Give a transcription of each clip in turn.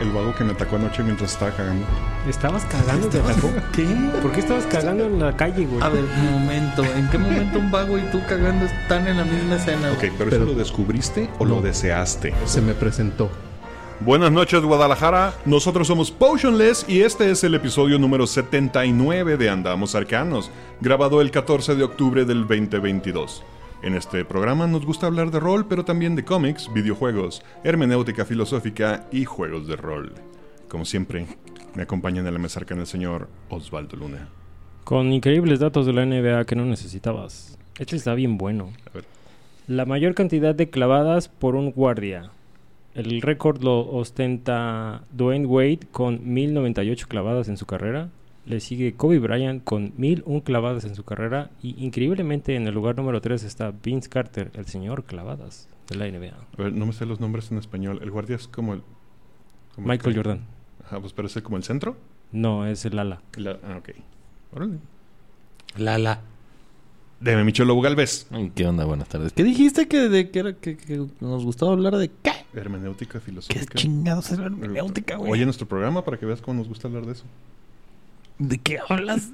El vago que me atacó anoche mientras estaba cagando. ¿Estabas cagando? ¿Te atacó? ¿Qué? ¿Por qué estabas cagando en la calle, güey? A ver, un momento. ¿En qué momento un vago y tú cagando están en la misma escena? Ok, pero, Pero- ¿eso lo descubriste o lo deseaste? Se me presentó. Buenas noches Guadalajara, nosotros somos Potionless y este es el episodio número 79 de Andamos Arcanos, grabado el 14 de octubre del 2022. En este programa nos gusta hablar de rol, pero también de cómics, videojuegos, hermenéutica filosófica y juegos de rol. Como siempre, me acompañan en la mesa arcana el señor Osvaldo Luna. Con increíbles datos de la NBA que no necesitabas. Este está bien bueno. A ver. La mayor cantidad de clavadas por un guardia. El récord lo ostenta Dwayne Wade con 1098 clavadas en su carrera. Le sigue Kobe Bryant con 1001 clavadas en su carrera. Y increíblemente en el lugar número 3 está Vince Carter, el señor clavadas de la NBA. A ver, no me sé los nombres en español. El guardia es como el... como el Michael Jordan. Ajá, pues parece como el centro. No, es el ala. La- ah, ok. Órale. Lala. Deme Michelo Galvez. ¿Qué onda? Buenas tardes. ¿Qué dijiste que, de, que, era, que, que nos gustaba hablar de qué? Hermenéutica ¿Qué filosófica. chingados es la hermenéutica, güey? Oye nuestro programa para que veas cómo nos gusta hablar de eso. ¿De qué hablas?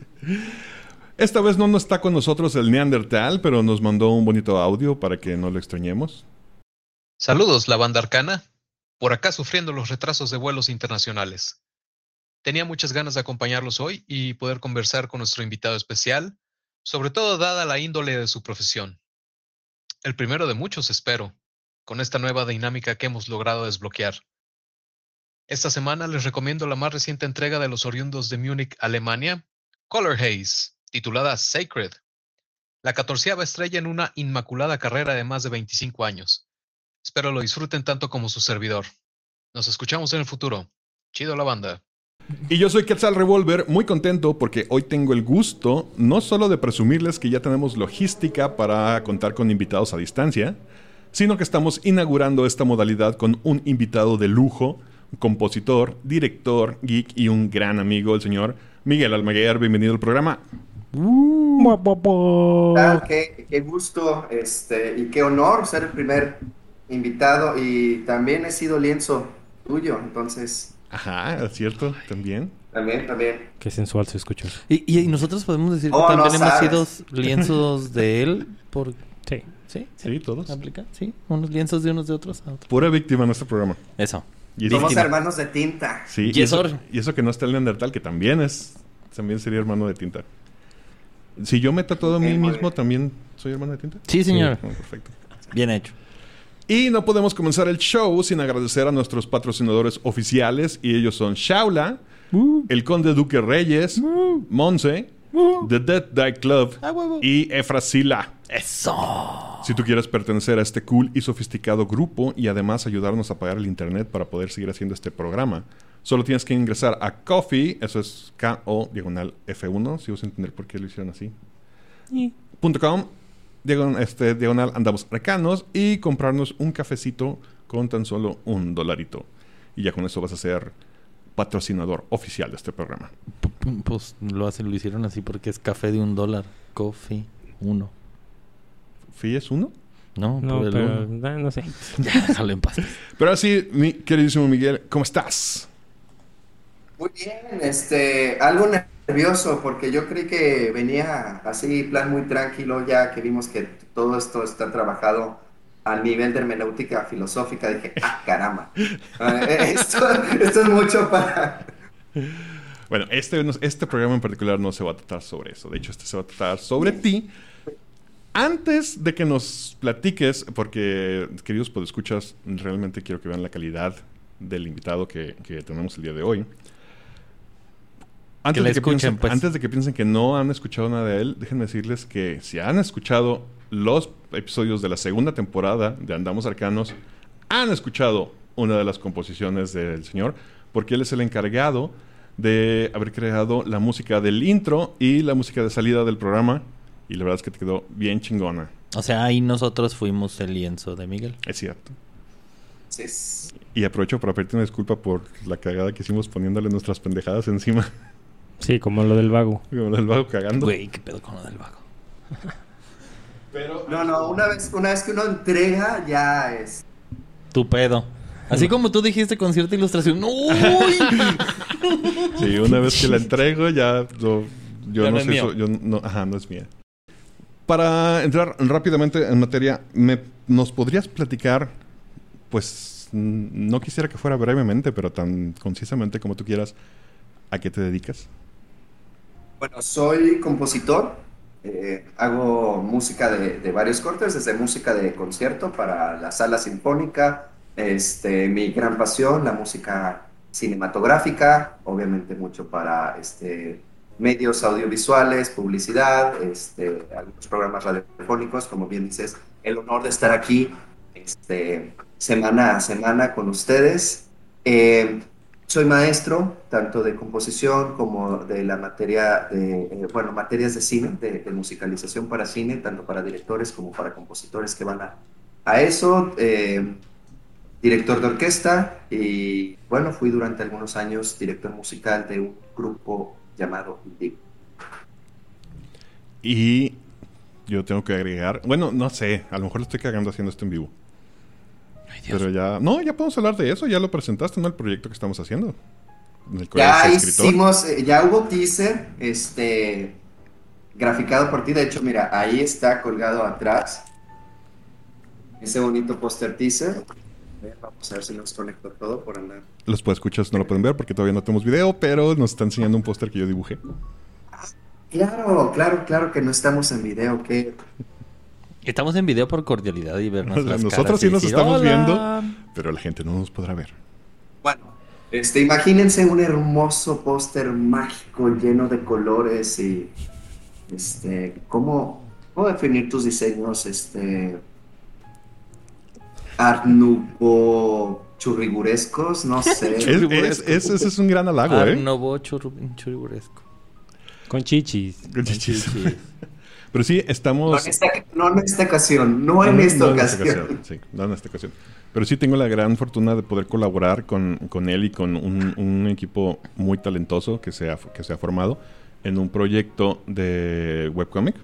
Esta vez no nos está con nosotros el Neandertal, pero nos mandó un bonito audio para que no lo extrañemos. Saludos, la banda arcana. Por acá sufriendo los retrasos de vuelos internacionales. Tenía muchas ganas de acompañarlos hoy y poder conversar con nuestro invitado especial, sobre todo dada la índole de su profesión. El primero de muchos, espero, con esta nueva dinámica que hemos logrado desbloquear. Esta semana les recomiendo la más reciente entrega de los oriundos de Múnich, Alemania, Color Haze, titulada Sacred. La catorceava estrella en una inmaculada carrera de más de 25 años. Espero lo disfruten tanto como su servidor. Nos escuchamos en el futuro. Chido la banda. Y yo soy Quetzal Revolver, muy contento porque hoy tengo el gusto no solo de presumirles que ya tenemos logística para contar con invitados a distancia, sino que estamos inaugurando esta modalidad con un invitado de lujo, compositor, director, geek y un gran amigo, el señor Miguel Almaguer. Bienvenido al programa. Ah, qué, qué gusto este, y qué honor ser el primer invitado y también he sido lienzo tuyo, entonces Ajá, es cierto, también. también, también. Qué sensual se escucha. Y, y, y nosotros podemos decir que Oh, no también hemos sabes. sido lienzos de él. Por... Sí. ¿Sí? Sí, todos. ¿Aplica? Sí. Unos lienzos de unos de otros a otros. Pura víctima en este programa. Eso. Y Somos hermanos de tinta. Sí, y eso, y eso que no está el Neandertal, que también es. También sería hermano de tinta. Si yo me tatuado a mí mismo, bien. ¿también soy hermano de tinta? Sí, señor. Oh, perfecto. Bien hecho. Y no podemos comenzar el show sin agradecer a nuestros patrocinadores oficiales, y ellos son Shaula, el Conde Duque Reyes, Monse, The Dead Die Club Ah, y Efrasila. Eso. Si tú quieres pertenecer a este cool y sofisticado grupo y además ayudarnos a pagar el internet para poder seguir haciendo este programa, solo tienes que ingresar a Coffee, eso es K-O diagonal F1, si vas a entender por qué lo hicieron así. Punto .com, diagonal, este, diagonal andamos arcanos y comprarnos un cafecito con tan solo un dolarito. Y ya con eso vas a ser patrocinador oficial de este programa. Pues lo hacen, lo hicieron así porque es café de un dólar. Coffee, uno. ¿Fee es uno? No, No, por el pero uno. no sé. Ya, déjalo en paz. Pero así, mi queridísimo Miguel, ¿cómo estás? Muy bien, este, algo nervioso porque yo creí que venía así, plan muy tranquilo, ya que vimos que todo esto está trabajado al nivel de hermenéutica filosófica. Dije, ah, caramba, Eh, esto, esto es mucho para... Bueno, este, no- este programa en particular no se va a tratar sobre eso. De hecho, este se va a tratar sobre ti. Antes de que nos platiques, porque, queridos podescuchas, realmente quiero que vean la calidad del invitado que, que tenemos el día de hoy. Antes, de que escuchen, piensen, pues. antes de que piensen que no han escuchado nada de él, déjenme decirles que si han escuchado los episodios de la segunda temporada de Andamos Arcanos, han escuchado una de las composiciones del señor, porque él es el encargado de haber creado la música del intro y la música de salida del programa. Y la verdad es que te quedó bien chingona. O sea, ahí nosotros fuimos el lienzo de Miguel. Es cierto. Sí, Y aprovecho para pedirte una disculpa por la cagada que hicimos poniéndole nuestras pendejadas encima. Sí, como lo del vago. Como el vago cagando. Güey, qué pedo con lo del vago. Pero, No, no, una vez, una vez que uno entrega, ya es. Tu pedo. Así como tú dijiste con cierta ilustración. ¡Uy! Sí, una vez que la entrego ya yo Ya no no sé yo no, ajá, no es mía. Para entrar rápidamente en materia, ¿me, ¿nos podrías platicar? Pues no quisiera que fuera brevemente, pero tan concisamente como tú quieras, ¿a qué te dedicas? Bueno, soy compositor. eh, hago música de, de varios cortes, desde música de concierto para la sala sinfónica. Este, mi gran pasión, la música cinematográfica, obviamente mucho para este, medios audiovisuales, publicidad, este, algunos programas radiofónicos, como bien dices, el honor de estar aquí este, semana a semana con ustedes. Eh, soy maestro tanto de composición como de la materia de, eh, bueno, materias de cine, de, musicalización para cine, tanto para directores como para compositores que van a, a eso. eh, director de orquesta y, bueno, fui durante algunos años director musical de un grupo Y yo tengo que agregar, bueno, no sé, a lo mejor lo estoy cagando haciendo esto en vivo. Pero ya, no, ya podemos hablar de eso, ya lo presentaste, ¿no? El proyecto que estamos haciendo. En el cual Ya hicimos, eh, ya hubo teaser, este, graficado por ti. De hecho, mira, ahí está colgado atrás ese bonito póster teaser. Vamos a ver si nos conecto todo por andar. Los escuchas no lo pueden ver porque todavía no tenemos video, pero nos está enseñando un póster que yo dibujé. Claro, claro, claro que no estamos en video. que Estamos en video por cordialidad y vernos O sea, las nosotros caras sí y nos decir, estamos "Hola". viendo. Pero la gente no nos podrá ver. Bueno, este, imagínense un hermoso póster mágico lleno de colores y, este, ¿cómo, cómo definir tus diseños, este, art nouveau churrigurescos? No sé. Es- es- es- ese es un gran halago, Art ¿eh? Nouveau churru- churiburesco. Con chichis. Con chichis. Chichis. Pero sí, No estamos... en, esta, no en esta ocasión, no en esta No en ocasión. sí, no en esta ocasión. Pero sí tengo la gran fortuna de poder colaborar con, con él y con un, un equipo muy talentoso que se, ha, que se ha formado en un proyecto de webcomic.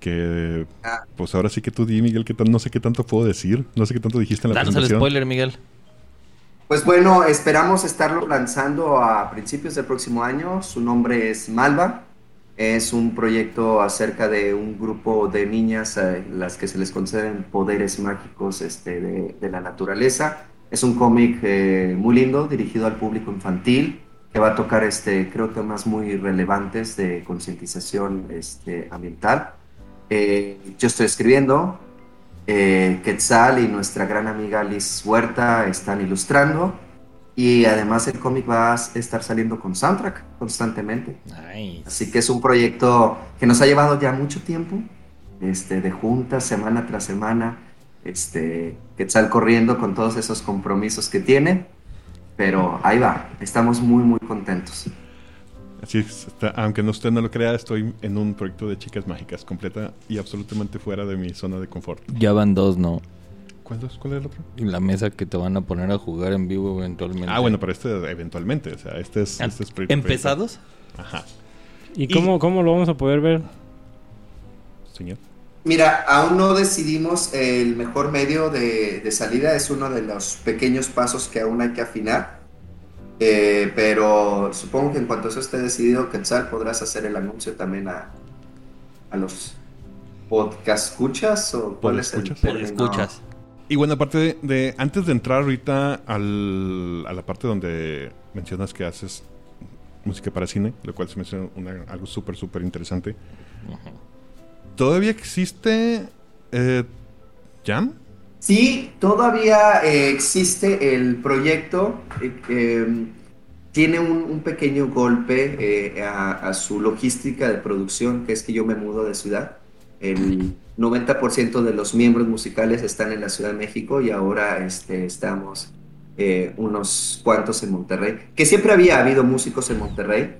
Que, Ah. pues ahora sí que tú di, Miguel, que no sé qué tanto puedo decir. No sé qué tanto dijiste en la Danos el presentación. spoiler, Miguel. Pues bueno, esperamos estarlo lanzando a principios del próximo año. Su nombre es Malva. Es un proyecto acerca de un grupo de niñas a las que se les conceden poderes mágicos este, de, de la naturaleza. Es un cómic eh, muy lindo, dirigido al público infantil, que va a tocar, este, creo, temas muy relevantes de concientización este, ambiental. Eh, yo estoy escribiendo, eh, Quetzal y nuestra gran amiga Liz Huerta están ilustrando. Y además el cómic va a estar saliendo con soundtrack constantemente. Nice. Así que es un proyecto que nos ha llevado ya mucho tiempo, este, de juntas, semana tras semana, este, Quetzal corriendo con todos esos compromisos que tiene. Pero ahí va, estamos muy, muy contentos. Así es, está- aunque no usted no lo crea, estoy en un proyecto de chicas mágicas, completa y absolutamente fuera de mi zona de confort. Ya van dos, ¿no? ¿Cuál, es- cuál es el otro? Y la mesa que te van a poner a jugar en vivo eventualmente. Ah, bueno, pero este eventualmente, o sea, este es, este es proyecto- ¿Empezados? Ajá, ¿Y cómo, cómo lo vamos a poder ver? señor. Mira, aún no decidimos el mejor medio de, de salida, es uno de los pequeños pasos que aún hay que afinar. Eh, pero supongo que en cuanto eso esté decidido, Quetzal, podrás hacer el anuncio también a, a los podcast escuchas o cuál es el. Escuchas. Y bueno, aparte de, de- antes de entrar ahorita al- a la parte donde mencionas que haces música para cine, lo cual se me hace una- algo súper, súper interesante. ¿Todavía existe eh, Jam? Sí, todavía eh, existe el proyecto. eh, eh, tiene un, pequeño golpe eh, a, su logística de producción, que es que yo me mudo de ciudad. el 90% de los miembros musicales están en la Ciudad de México y ahora este, estamos unos cuantos en Monterrey, que siempre había habido músicos en Monterrey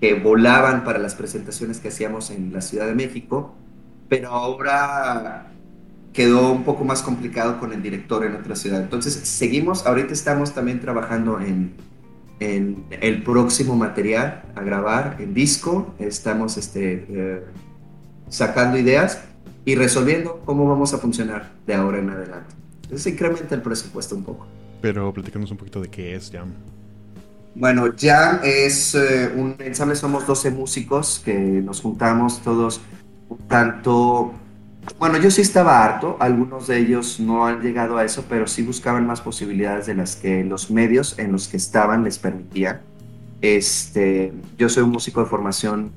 que volaban para las presentaciones que hacíamos en la Ciudad de México, pero ahora quedó un poco más complicado con el director en otra ciudad. Entonces seguimos, ahorita estamos también trabajando en, en el próximo material a grabar, en disco, estamos este, eh, sacando ideas y resolviendo cómo vamos a funcionar de ahora en adelante. Entonces incrementa el presupuesto un poco. Pero platícanos un poquito de qué es Jam. Bueno, Jam es eh, un ensamble, somos 12 músicos que nos juntamos todos, tanto... Bueno, yo sí estaba harto, algunos de ellos no han llegado a eso, pero sí buscaban más posibilidades de las que los medios en los que estaban les permitían. Este, yo soy un músico de formación,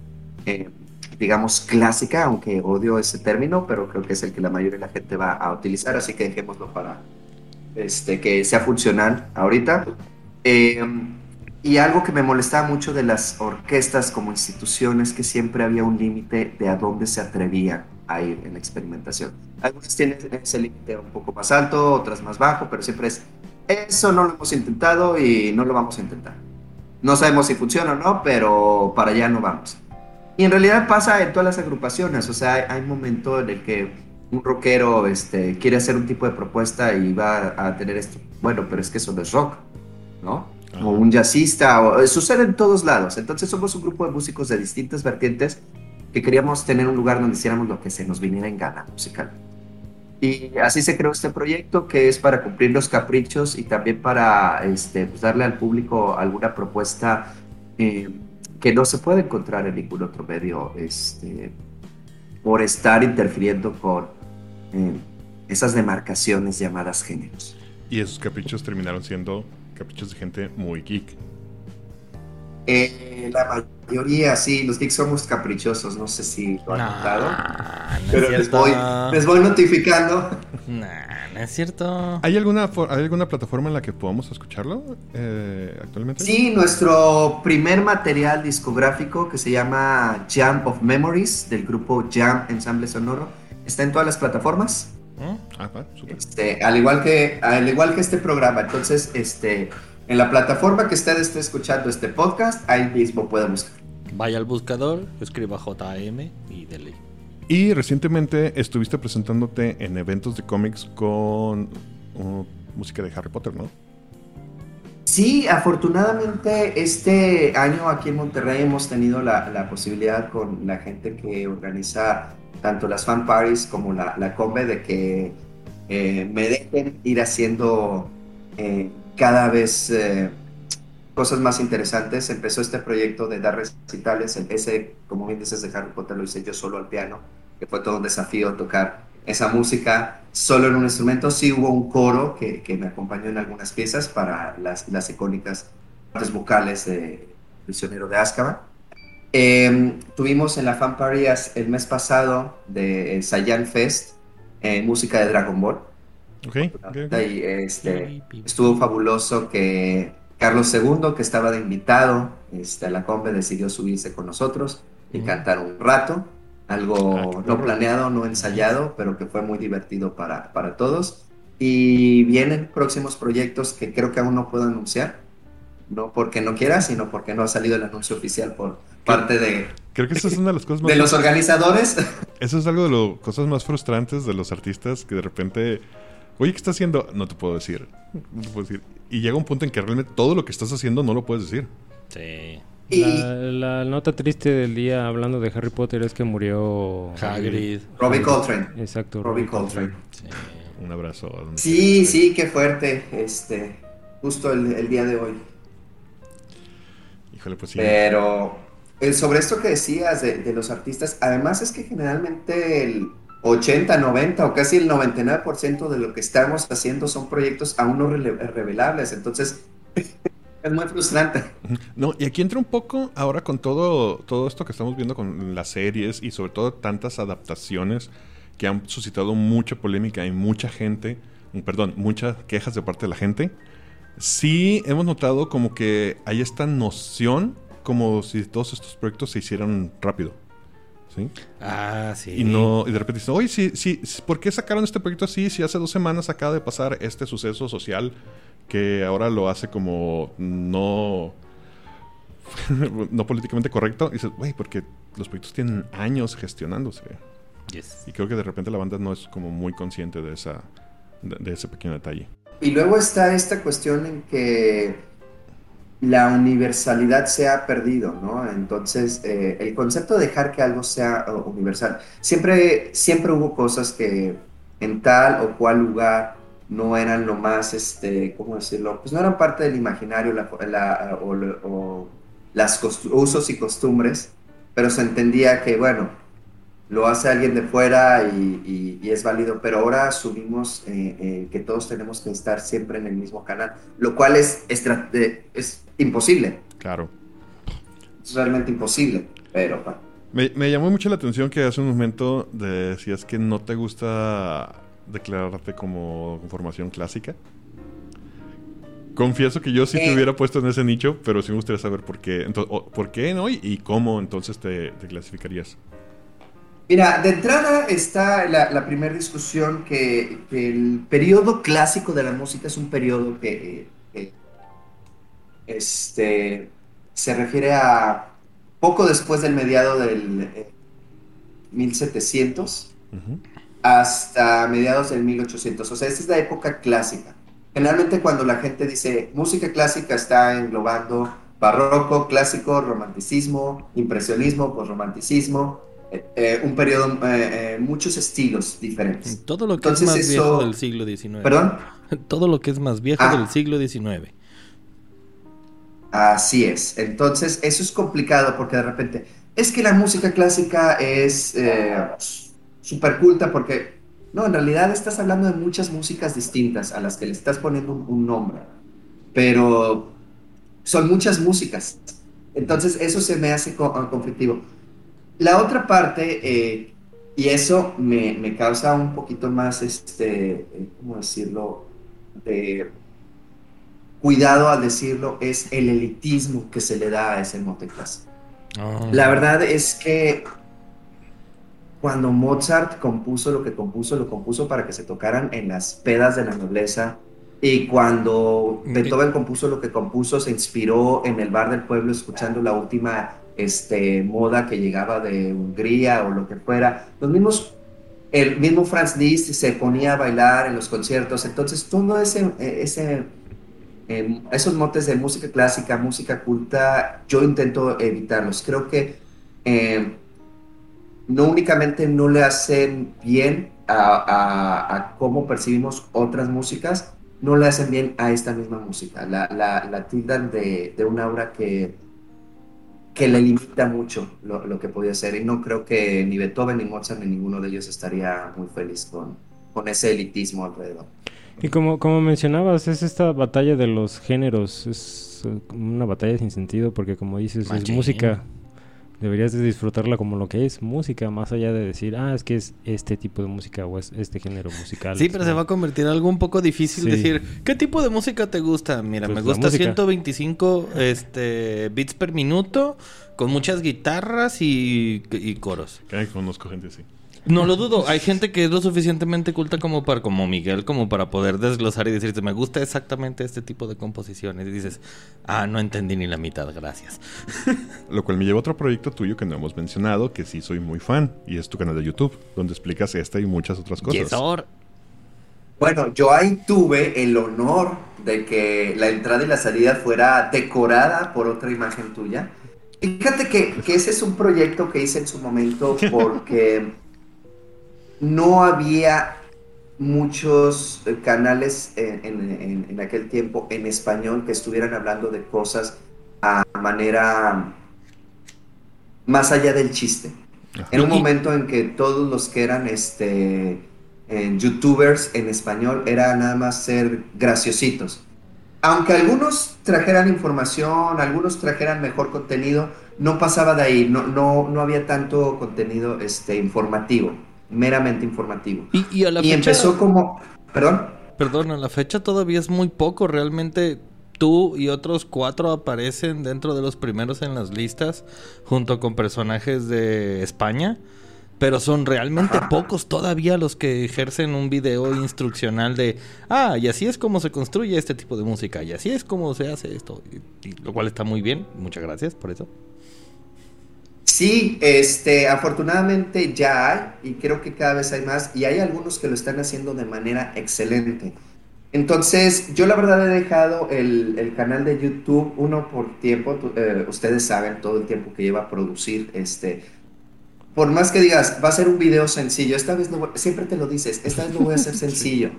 eh, digamos, clásica, aunque odio ese término, pero creo que es el que la mayoría de la gente va a utilizar, así que dejémoslo para este, que sea funcional ahorita. Eh, y algo que me molestaba mucho de las orquestas como instituciones, que siempre había un límite de a dónde se atrevían a ir en experimentación. Algunas tienen ese límite un poco más alto, otras más bajo, pero siempre es, eso no lo hemos intentado y no lo vamos a intentar. No sabemos si funciona o no, pero para allá no vamos. Y en realidad pasa en todas las agrupaciones, o sea, hay, hay un momento en el que un rockero este, quiere hacer un tipo de propuesta y va a tener esto. Bueno, pero es que eso no es rock, ¿no? O un jazzista, o, eh, sucede en todos lados. Entonces somos un grupo de músicos de distintas vertientes que queríamos tener un lugar donde hiciéramos lo que se nos viniera en gana musical. Y así se creó este proyecto que es para cumplir los caprichos y también para este, pues darle al público alguna propuesta eh, que no se puede encontrar en ningún otro medio este, por estar interfiriendo con eh, esas demarcaciones llamadas géneros. Y esos caprichos terminaron siendo caprichos de gente muy geek. Eh, la mayoría, sí, los geeks somos caprichosos, no sé si lo han No, notado. no Pero les voy, les voy notificando. Nah, no es cierto. ¿Hay alguna, ¿Hay alguna plataforma en la que podamos escucharlo eh, actualmente? Sí, nuestro primer material discográfico que se llama Jam of Memories del grupo Jam Ensamble Sonoro está en todas las plataformas. ¿Mm? Ah. Este, al igual que al igual que este programa. Entonces, este, en la plataforma que usted esté escuchando este podcast, ahí mismo puede buscar. Vaya al buscador, escriba JM y dele. Y recientemente estuviste presentándote en eventos de cómics con uh, música de Harry Potter, ¿no? Sí, afortunadamente este año aquí en Monterrey hemos tenido la, la posibilidad con la gente que organiza tanto las fan parties como la, la combe de que eh, me dejen ir haciendo eh, cada vez eh, cosas más interesantes. Empezó este proyecto de dar recitales, ese, como bien dices, de Harry Potter lo hice yo solo al piano, que fue todo un desafío tocar esa música solo en un instrumento. Sí hubo un coro que, que me acompañó en algunas piezas para las, las icónicas partes vocales de Prisionero de Azkaban. Eh, tuvimos en la Fan Party el mes pasado de Saiyan Fest eh, música de Dragon Ball. Ok, ok, ok. Y este, estuvo fabuloso que Carlos II, que estaba de invitado este, a la combe, decidió subirse con nosotros y Ujú. cantar un rato. Ah, Algo qué no planeado, no ensayado, pero que fue muy divertido para, para todos. Y vienen próximos proyectos que creo que aún no puedo anunciar. No porque no quiera, sino porque no ha salido el anuncio oficial por parte de, Creo que esa es una de las cosas más... de los organizadores. Eso es algo de las cosas más frustrantes de los artistas que de repente... Oye, ¿qué estás haciendo? No te puedo decir. No te puedo decir. Y llega un punto en que realmente todo lo que estás haciendo no lo puedes decir. Sí. La, la nota triste del día hablando de Harry Potter es que murió Hagrid. Robbie Coltrane. Exacto. Robbie Coltrane. Sí. Un abrazo. Sí, sí, qué fuerte. Este, justo el, el día de hoy. Híjole, pues sí. Pero eh, sobre esto que decías de, de los artistas, además es que generalmente el 80, 90 o casi el 99% de lo que estamos haciendo son proyectos aún no revelables. Entonces, es muy frustrante. No, y aquí entra un poco ahora con todo, todo esto que estamos viendo con las series y sobre todo tantas adaptaciones que han suscitado mucha polémica y mucha gente, mm, perdón, muchas quejas de parte de la gente. Sí hemos notado como que hay esta noción como si todos estos proyectos se hicieran rápido. ¿Sí? Ah, sí. Y no, y de repente dicen, oye, sí, sí, ¿por qué sacaron este proyecto así? Si hace dos semanas acaba de pasar este suceso social que ahora lo hace como no, no políticamente correcto. Y dices, güey, porque los proyectos tienen años gestionándose. Yes. Y creo que de repente la banda no es como muy consciente de, esa, de, de ese pequeño detalle. Y luego está esta cuestión en que la universalidad se ha perdido, ¿no? Entonces, eh, el concepto de dejar que algo sea universal, siempre, siempre hubo cosas que en tal o cual lugar no eran lo más, este, ¿cómo decirlo? Pues no eran parte del imaginario o, o, las usos y costumbres, pero se entendía que, bueno, lo hace alguien de fuera y, y, y es válido, pero ahora asumimos eh, eh, que todos tenemos que estar siempre en el mismo canal, lo cual es, es, imposible. Claro. Es realmente imposible, pero... Me, me, llamó mucho la atención que hace un momento decías que no te gusta declararte como formación clásica. Confieso que yo sí te Eh. hubiera puesto en ese nicho, pero sí me gustaría saber por qué. Entonces, ¿Por qué no? Y, y cómo entonces te, te clasificarías. Mira, de entrada está la, la primera discusión que, que el periodo clásico de la música es un periodo que, que, este, se refiere a poco después del mediado del eh, 1700 Ujú. hasta mediados del 1800. O sea, esta es la época clásica. Generalmente cuando la gente dice música clásica está englobando barroco, clásico, romanticismo, impresionismo, posromanticismo, eh, un periodo, eh, eh, muchos estilos diferentes. Todo lo que Entonces es más eso- viejo del siglo XIX. ¿Perdón? Todo lo que es más viejo Ah. del siglo XIX. Así es. Entonces, eso es complicado porque de repente, es que la música clásica es eh, súper culta porque, no, en realidad estás hablando de muchas músicas distintas a las que le estás poniendo un, un nombre, pero son muchas músicas. Entonces, eso se me hace co- ah, conflictivo. La otra parte, eh, y eso me, me causa un poquito más, este, eh, ¿cómo decirlo? De cuidado al decirlo, es el elitismo que se le da a ese mote clásico. Ah. La verdad es que cuando Mozart compuso lo que compuso, lo compuso para que se tocaran en las pedas de la nobleza. Y cuando Beethoven compuso lo que compuso, se inspiró en el bar del pueblo escuchando la última este, moda que llegaba de Hungría o lo que fuera. Los mismos, el mismo Franz Liszt se ponía a bailar en los conciertos. Entonces, todo ese, ese eh, esos motes de música clásica, música culta, yo intento evitarlos. Creo que eh, no únicamente no le hacen bien a, a, a, cómo percibimos otras músicas, no le hacen bien a esta misma música. La, la, la tildan de, de, un aura que, que le limita mucho lo, lo, que podía ser. Y no creo que ni Beethoven, ni Mozart, ni ninguno de ellos estaría muy feliz con, con ese elitismo alrededor. Y como, como mencionabas, es esta batalla de los géneros, es uh, una batalla sin sentido porque como dices, Machín. es música, deberías de disfrutarla como lo que es música, más allá de decir, ah, es que es este tipo de música o es este género musical. Sí, pero se va a convertir en algo un poco difícil Sí. decir, ¿qué tipo de música te gusta? Mira, Pues me gusta música. 125 este, beats per minuto, con muchas guitarras y, y coros. Que conozco gente así. No lo dudo, hay gente que es lo suficientemente culta como para, como Miguel, como para poder desglosar y decirte, me gusta exactamente este tipo de composiciones. Y dices, ah, no entendí ni la mitad, gracias. Lo cual me lleva a otro proyecto tuyo que no hemos mencionado, que sí soy muy fan, y es tu canal de YouTube, donde explicas esta y muchas otras cosas. Yesor. Bueno, yo ahí tuve el honor de que la entrada y la salida fuera decorada por otra imagen tuya. Fíjate que, que ese es un proyecto que hice en su momento porque no había muchos eh, canales en, en, en, aquel tiempo en español que estuvieran hablando de cosas a manera más allá del chiste. Ajá. En un momento en que todos los que eran este, youtubers en español era nada más ser graciositos. Aunque algunos trajeran información, algunos trajeran mejor contenido, no pasaba de ahí, no, no, no había tanto contenido este, informativo meramente informativo. Y, y, a la y fecha, empezó como... ¿Perdón? Perdón, a la fecha todavía es muy poco. Realmente tú y otros cuatro aparecen dentro de los primeros en las listas, junto con personajes de España. Pero son realmente pocos todavía los que ejercen un video instruccional de, ah, y así es como se construye este tipo de música, y así es como se hace esto. Y- y lo cual está muy bien. Muchas gracias por eso. Sí, este, afortunadamente ya hay y creo que cada vez hay más y hay algunos que lo están haciendo de manera excelente. Entonces, yo la verdad he dejado el, el canal de YouTube, uno por tiempo, eh, ustedes saben todo el tiempo que lleva a producir, este, por más que digas, va a ser un video sencillo, esta vez no voy- siempre te lo dices, esta vez lo voy a hacer sencillo,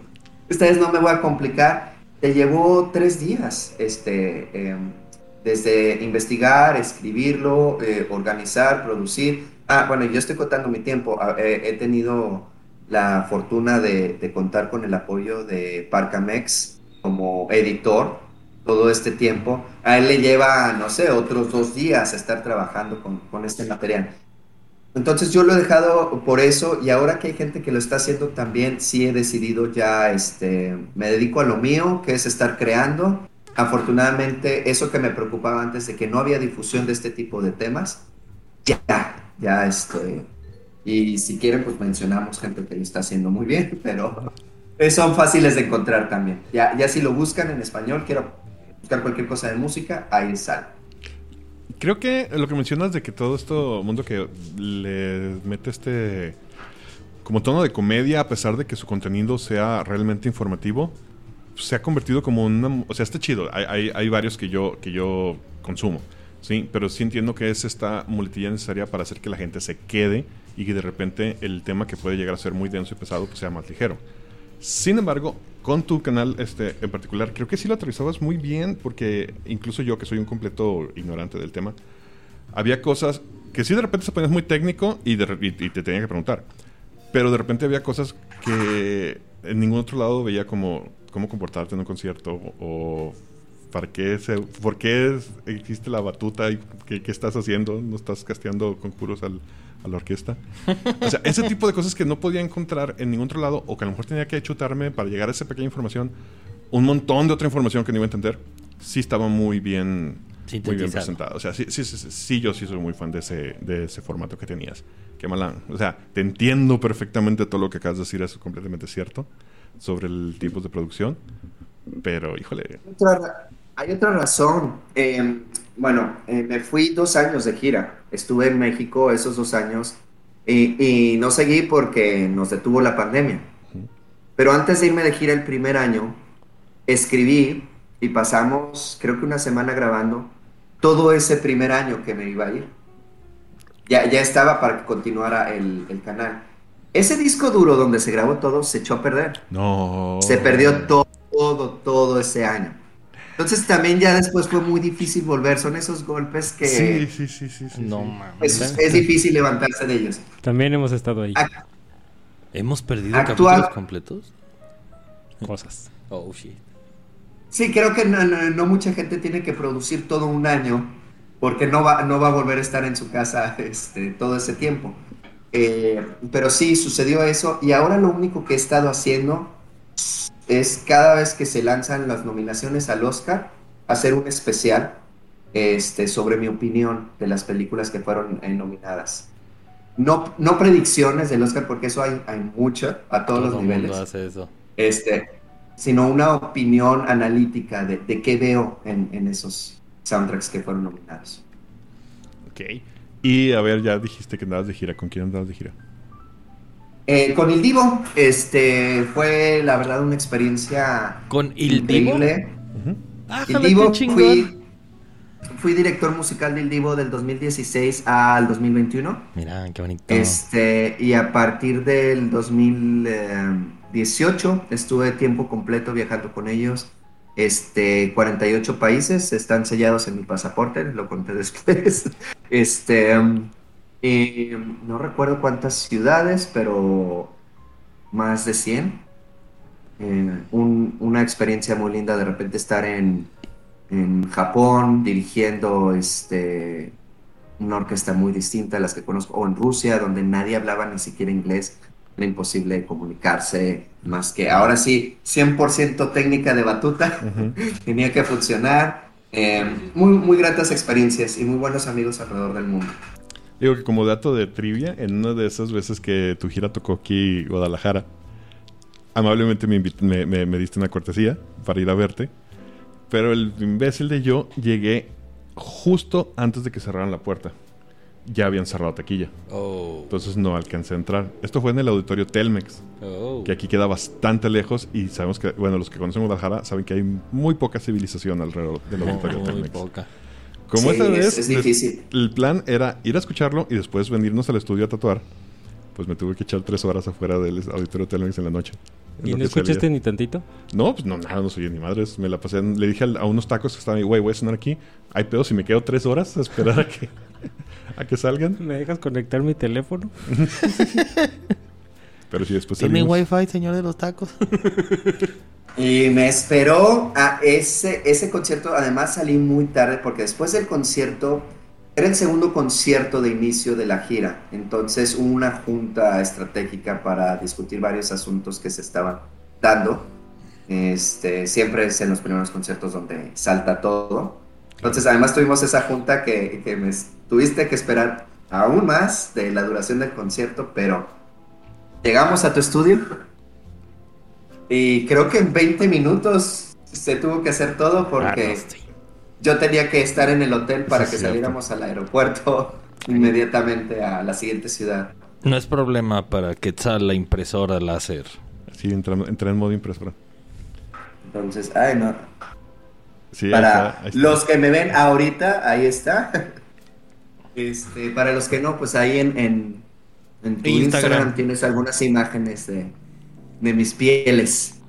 esta vez no me voy a complicar, te llevó tres días, este, em, desde investigar, escribirlo, eh, organizar, producir. Ah, bueno, yo estoy contando mi tiempo. Ah, eh, he tenido la fortuna de, de contar con el apoyo de Parcamex como editor todo este tiempo. A él le lleva, no sé, otros dos días estar trabajando con, con este material. Entonces yo lo he dejado por eso y ahora que hay gente que lo está haciendo también, sí he decidido ya, este, me dedico a lo mío, que es estar creando. Afortunadamente, eso que me preocupaba antes de que no había difusión de este tipo de temas, ya, ya, este, y si quieren, pues mencionamos gente que lo está haciendo muy bien, pero son fáciles de encontrar también. Ya, ya si lo buscan en español, quiero buscar cualquier cosa de música, ahí sale. Creo que lo que mencionas de que todo esto mundo que le mete este como tono de comedia a pesar de que su contenido sea realmente informativo se ha convertido como una o sea está chido hay, hay, hay varios que yo que yo consumo sí pero sí entiendo que es esta muletilla necesaria para hacer que la gente se quede y que de repente el tema que puede llegar a ser muy denso y pesado pues sea más ligero sin embargo, con tu canal este, en particular, creo que sí lo aterrizabas muy bien, porque incluso yo, que soy un completo ignorante del tema, había cosas que sí de repente se ponías muy técnico y, de y- y te tenía que preguntar. Pero de repente había cosas que en ningún otro lado veía como cómo comportarte en un concierto o para qué, se, por qué es- existe la batuta y qué, qué estás haciendo, no estás casteando conjuros al, a la orquesta. O sea, ese tipo de cosas que no podía encontrar en ningún otro lado o que a lo mejor tenía que chutarme para llegar a esa pequeña información, un montón de otra información que no iba a entender, sí estaba muy bien, muy bien presentado. O sea, sí, sí, sí, sí, yo sí soy muy fan de ese, de ese formato que tenías. Qué mala. O sea, te entiendo perfectamente todo lo que acabas de decir, es completamente cierto sobre el tipo de producción. Pero, híjole, Otra ra- hay otra razón. Eh, bueno, eh, me fui dos años de gira. Estuve en México esos dos años y, y no seguí porque nos detuvo la pandemia. Pero antes de irme de gira el primer año, escribí y pasamos, creo que una semana grabando, todo ese primer año que me iba a ir. Ya, ya estaba para que continuara el, el canal. Ese disco duro donde se grabó todo se echó a perder. no. Se perdió todo, todo, todo ese año. Entonces también ya después fue muy difícil volver. Son esos golpes que Sí, sí, sí, sí. sí, No sí. mames. es, es difícil levantarse de ellos. También hemos estado ahí. Ac- ¿Hemos perdido Actual- capítulos completos? Cosas. Oh, shit. Sí, creo que no, no- no mucha gente tiene que producir todo un año porque no va, no va a volver a estar en su casa este, todo ese tiempo. Eh, pero sí, sucedió eso y ahora lo único que he estado haciendo es cada vez que se lanzan las nominaciones al Oscar, hacer un especial este, sobre mi opinión de las películas que fueron eh, nominadas. No, no predicciones del Oscar, porque eso hay, hay mucho a todos Todo los el niveles mundo hace eso. este, sino una opinión analítica de, de qué veo en, en esos soundtracks que fueron nominados. Ok. Y a ver, ya dijiste que andabas de gira. ¿Con quién andabas de gira? Eh, con Il Divo, este, fue la verdad una experiencia ¿Con Il Divo? increíble. Ah, Il Divo, qué chingón. fui, fui director musical del Divo del 2016 al 2021. Mira, qué bonito. Este, y a partir del 2018 estuve tiempo completo viajando con ellos. Este, 48 países están sellados en mi pasaporte, lo conté después. Este, y no recuerdo cuántas ciudades, pero más de 100. Eh, un- una experiencia muy linda de repente estar en, en Japón dirigiendo este, una orquesta muy distinta a las que conozco, o en Rusia, donde nadie hablaba ni siquiera inglés. Era imposible comunicarse más que ahora sí, 100% técnica de batuta, tenía que funcionar. Eh, muy, muy gratas experiencias y muy buenos amigos alrededor del mundo. Digo que como dato de trivia, en una de esas veces que tu gira tocó aquí Guadalajara, amablemente me, me, me- me diste una cortesía para ir a verte, pero el imbécil de yo llegué justo antes de que cerraran la puerta. Ya habían cerrado taquilla, Oh. entonces no alcancé a entrar. Esto fue en el auditorio Telmex, Oh. que aquí queda bastante lejos y sabemos que, bueno, los que conocen Guadalajara saben que hay muy poca civilización alrededor del auditorio Muy Telmex. poca. Como Sí, esta es- vez, es difícil. el plan era ir a escucharlo y después venirnos al estudio a tatuar. Pues me tuve que echar tres horas afuera del auditorio Telmex en la noche. ¿Y no que salía. escuchaste ni tantito? No, pues no, nada, no soy ni madres. Me la pasé. le dije a unos tacos que estaban ahí, güey, voy a cenar aquí. Hay pedo si me quedo tres horas a esperar a que, a que salgan. ¿Me dejas conectar mi teléfono? Pero sí, después ¿Tiene salimos. wifi, señor de los tacos? Y me esperó a ese, ese concierto. Además, salí muy tarde porque después del concierto era el segundo concierto de inicio de la gira. Entonces, hubo una junta estratégica para discutir varios asuntos que se estaban dando. Este, siempre es en los primeros conciertos donde salta todo. Entonces, además, tuvimos esa junta que, que me tuviste que esperar aún más de la duración del concierto, pero llegamos a tu estudio. Y creo que en 20 minutos se tuvo que hacer todo porque Ah, yo tenía que estar en el hotel para Sí, que saliéramos al aeropuerto inmediatamente a la siguiente ciudad. No es problema para Quetzal la impresora láser. Sí, entré, entré en modo impresora. Entonces, ay no. Sí, ahí Para está, ahí está. los que me ven ahorita, ahí está. Este, para los que no, pues ahí en, en, en tu Instagram. Instagram. tienes algunas imágenes de, de mis pieles.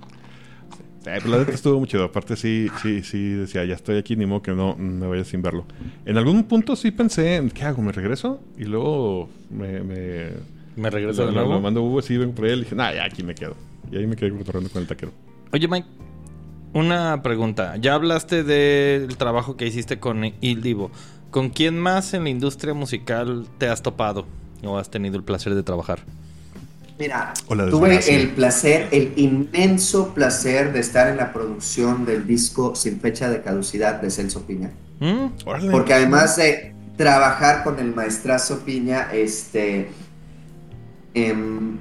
Eh, pero la neta estuvo muy chido. Aparte, sí, sí, sí, decía, ya estoy aquí, ni modo que no me vaya sin verlo. En algún punto sí pensé, en, ¿qué hago? ¿Me regreso? Y luego me... me ¿Me regreso lo, de nuevo? lo mando Hugo, sí, vengo por él. Y dije, nah, ya aquí me quedo. Y ahí me quedé cotorreando con el taquero. Oye, Mike, una pregunta. Ya hablaste del trabajo que hiciste con Il Divo. ¿Con quién más en la industria musical te has topado o has tenido el placer de trabajar? Mira, tuve el placer, el inmenso placer de estar en la producción del disco Sin Fecha de Caducidad de Celso Piña. ¿Mm? Porque además de trabajar con el maestrazo Piña, este em,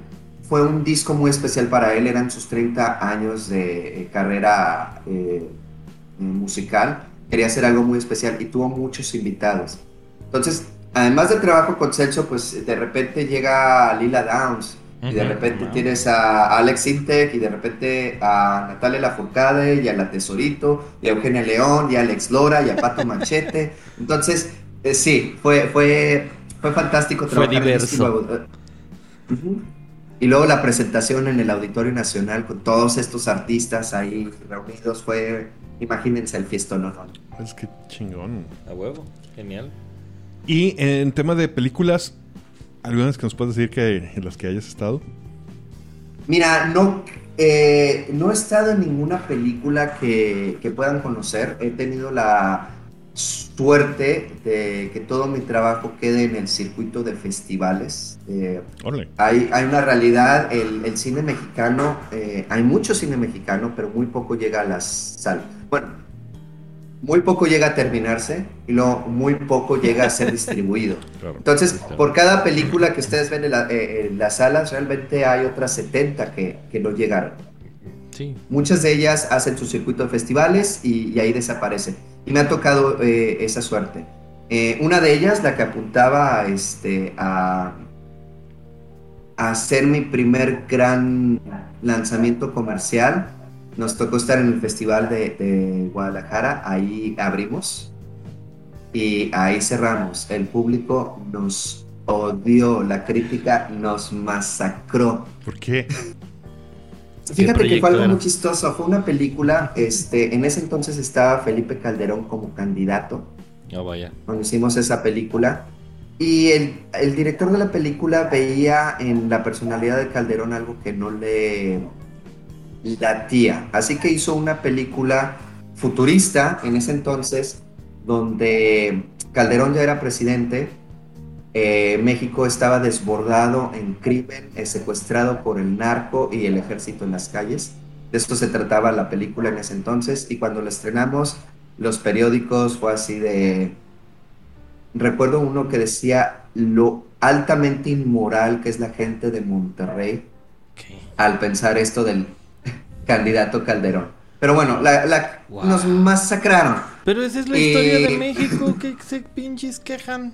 fue un disco muy especial para él. Eran sus 30 años de eh, carrera eh, eh, musical. Quería hacer algo muy especial y tuvo muchos invitados. Entonces, además del trabajo con Celso, pues de repente llega Lila Downs. Y de repente Wow. tienes a Alex Intec y de repente a Natalia Lafourcade y a La Tesorito y a Eugenia León y a Alex Lora y a Pato Machete. Entonces, eh, sí, fue, fue, fue fantástico Fue trabajar en diverso. este nuevo- eh, ujú. Y luego la presentación en el Auditorio Nacional con todos estos artistas ahí reunidos fue, imagínense el fiestón. ¿no? Es que chingón. A huevo. Genial. Y en tema de películas, ¿algunas que nos puedes decir que en las que hayas estado? Mira, no, eh, no he estado en ninguna película que, que puedan conocer. He tenido la suerte de que todo mi trabajo quede en el circuito de festivales. Eh, hay, hay una realidad, el, el cine mexicano, eh, hay mucho cine mexicano, pero muy poco llega a las salas. Bueno, muy poco llega a terminarse y luego muy poco llega a ser distribuido. Claro. Entonces, por cada película que ustedes ven en, la- eh, en las salas, realmente hay otras 70 que, que no llegaron. Sí. Muchas de ellas hacen su circuito de festivales y, y ahí desaparecen. Y me ha tocado esa suerte. Una de ellas, la que apuntaba este, a hacer mi primer gran lanzamiento comercial, nos tocó estar en el Festival de, de Guadalajara, ahí abrimos y ahí cerramos. El público nos odió, la crítica nos masacró. ¿Por qué? Fíjate que fue algo era? muy chistoso. Fue una película, este, en ese entonces estaba Felipe Calderón como candidato Oh, vaya. cuando hicimos esa película. Y el, el director de la película veía en la personalidad de Calderón algo que no le latía. Así que hizo una película futurista en ese entonces, donde Calderón ya era presidente eh, México estaba desbordado en crimen, eh, secuestrado por el narco y el ejército en las calles. De esto se trataba la película en ese entonces y cuando la estrenamos, los periódicos fue así de... Recuerdo uno que decía lo altamente inmoral que es la gente de Monterrey al pensar esto del candidato Calderón. Pero bueno, la, la- Wow. nos masacraron. Pero esa es la historia de. México que se pinches quejan.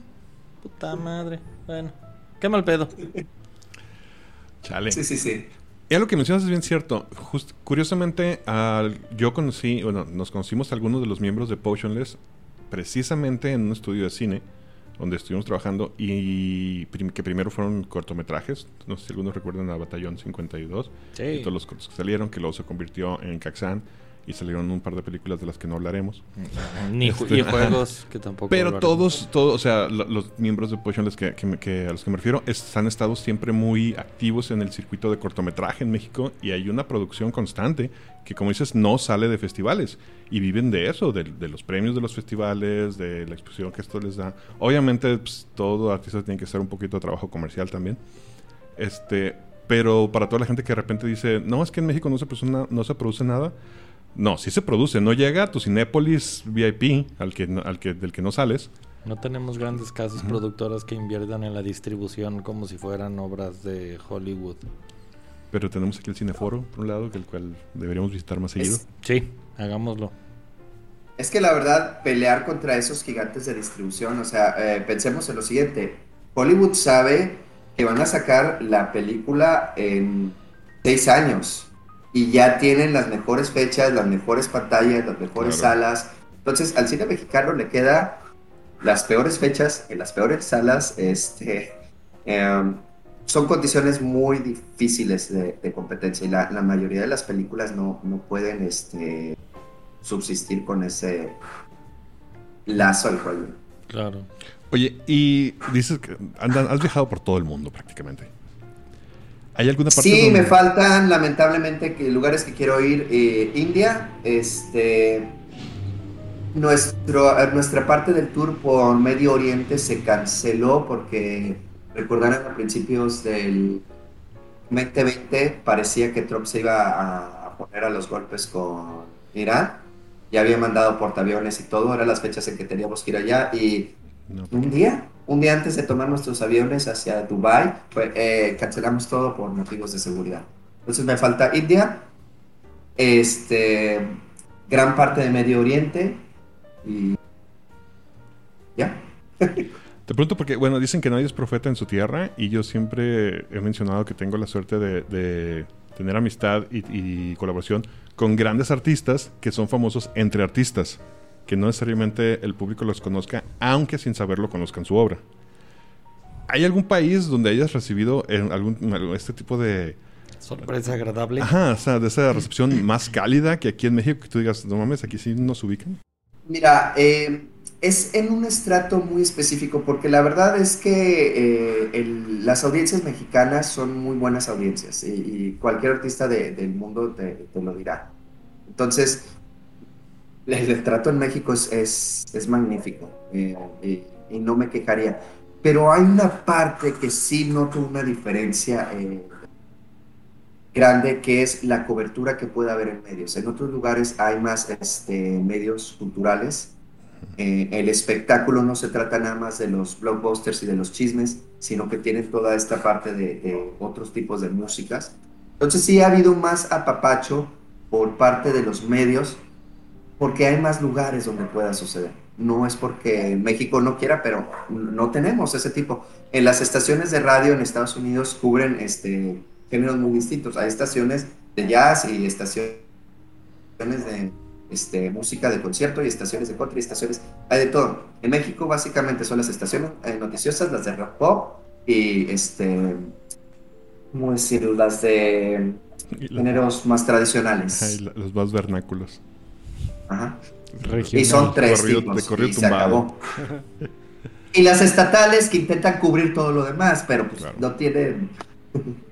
Puta madre. Bueno, qué mal pedo. Chale. Sí, sí, sí. Ya lo que mencionas es bien cierto. Just- curiosamente, al- yo conocí, bueno, nos conocimos algunos de los miembros de Potionless precisamente en un estudio de cine donde estuvimos trabajando y prim- que primero fueron cortometrajes. No sé si algunos recuerdan a Batallón 52 Sí. y todos los cortos que salieron, que luego se convirtió en Caxan y salieron un par de películas de las que no hablaremos. Ni Este, juegos que tampoco. Pero todos, todos, o sea, lo- los miembros de Potionless que, que que a los que me refiero es- han estado siempre muy activos en el circuito de cortometraje en México y hay una producción constante que, como dices, no sale de festivales y viven de eso, de, de los premios de los festivales, de la exposición que esto les da. Obviamente, pues, todo artista tiene que hacer un poquito de trabajo comercial también. Este, pero para toda la gente que de repente dice, no, es que en México no se produce, no se produce nada. No, sí se produce, no llega a tu Cinépolis VIP, al que, no- al que, del que no sales. No tenemos grandes casas productoras que inviertan en la distribución como si fueran obras de Hollywood. Pero tenemos aquí el Cineforo, por un lado, que el cual deberíamos visitar más seguido. Es, Sí, hagámoslo. es que la verdad, pelear contra esos gigantes de distribución, o sea, eh, pensemos en lo siguiente. Hollywood sabe que van a sacar la película en seis años y ya tienen las mejores fechas, las mejores pantallas, las mejores Claro. salas. Entonces, al cine mexicano le queda las peores fechas en las peores salas. Este, em, son condiciones muy difíciles de, de competencia y la, la mayoría de las películas no, no pueden este, subsistir con ese lazo al Hollywood. Claro. Oye, y dices que andan, has viajado por todo el mundo prácticamente. ¿Hay alguna parte Sí, donde- me faltan lamentablemente que lugares que quiero ir. Eh, India, este, nuestro, nuestra parte del tour por Medio Oriente se canceló porque recordarán a principios del 2020 parecía que Trump se iba a, a poner a los golpes con Irán. Ya había mandado portaaviones y todo, eran las fechas en que teníamos que ir allá y No, un día, un día antes de tomar nuestros aviones hacia Dubai, eh, cancelamos todo por motivos de seguridad. Entonces me falta India, este, gran parte de Medio Oriente y ya. Te pregunto porque, bueno, dicen que nadie es profeta en su tierra y yo siempre he mencionado que tengo la suerte de, de tener amistad y, y colaboración con grandes artistas que son famosos entre artistas, que no necesariamente el público los conozca, aunque sin saberlo conozcan su obra. ¿Hay algún país donde hayas recibido eh, algún, algún- este tipo de... Sorpresa agradable. Ajá, o sea, de esa recepción más cálida que aquí en México, que tú digas, no mames, aquí sí nos ubican? Mira, eh, es en un estrato muy específico porque la verdad es que eh, el- las audiencias mexicanas son muy buenas audiencias y, y cualquier artista de- del mundo te, te lo dirá. Entonces, el, trato en México es, es, es magnífico eh, y, y no me quejaría. Pero hay una parte que sí noto una diferencia eh, grande que es la cobertura que puede haber en medios. En otros lugares hay más este, medios culturales. Eh, el espectáculo no se trata nada más de los blockbusters y de los chismes, sino que tiene toda esta parte de, de otros tipos de músicas. Entonces sí ha habido más apapacho por parte de los medios porque hay más lugares donde pueda suceder. No es porque México no quiera, pero no tenemos ese tipo. En las estaciones de radio en Estados Unidos cubren este, géneros muy distintos. Hay estaciones de jazz y estaciones de este, música de concierto y estaciones de country, estaciones, hay de todo. En México básicamente son las estaciones eh, noticiosas, las de rock pop y este, ¿cómo decir? Las de géneros más tradicionales. Los más vernáculos. Ajá. Regional. Y son tres corrido- tipos de corrido y se tumbado. acabó. y las estatales que intentan cubrir todo lo demás, pero pues Claro. no tienen...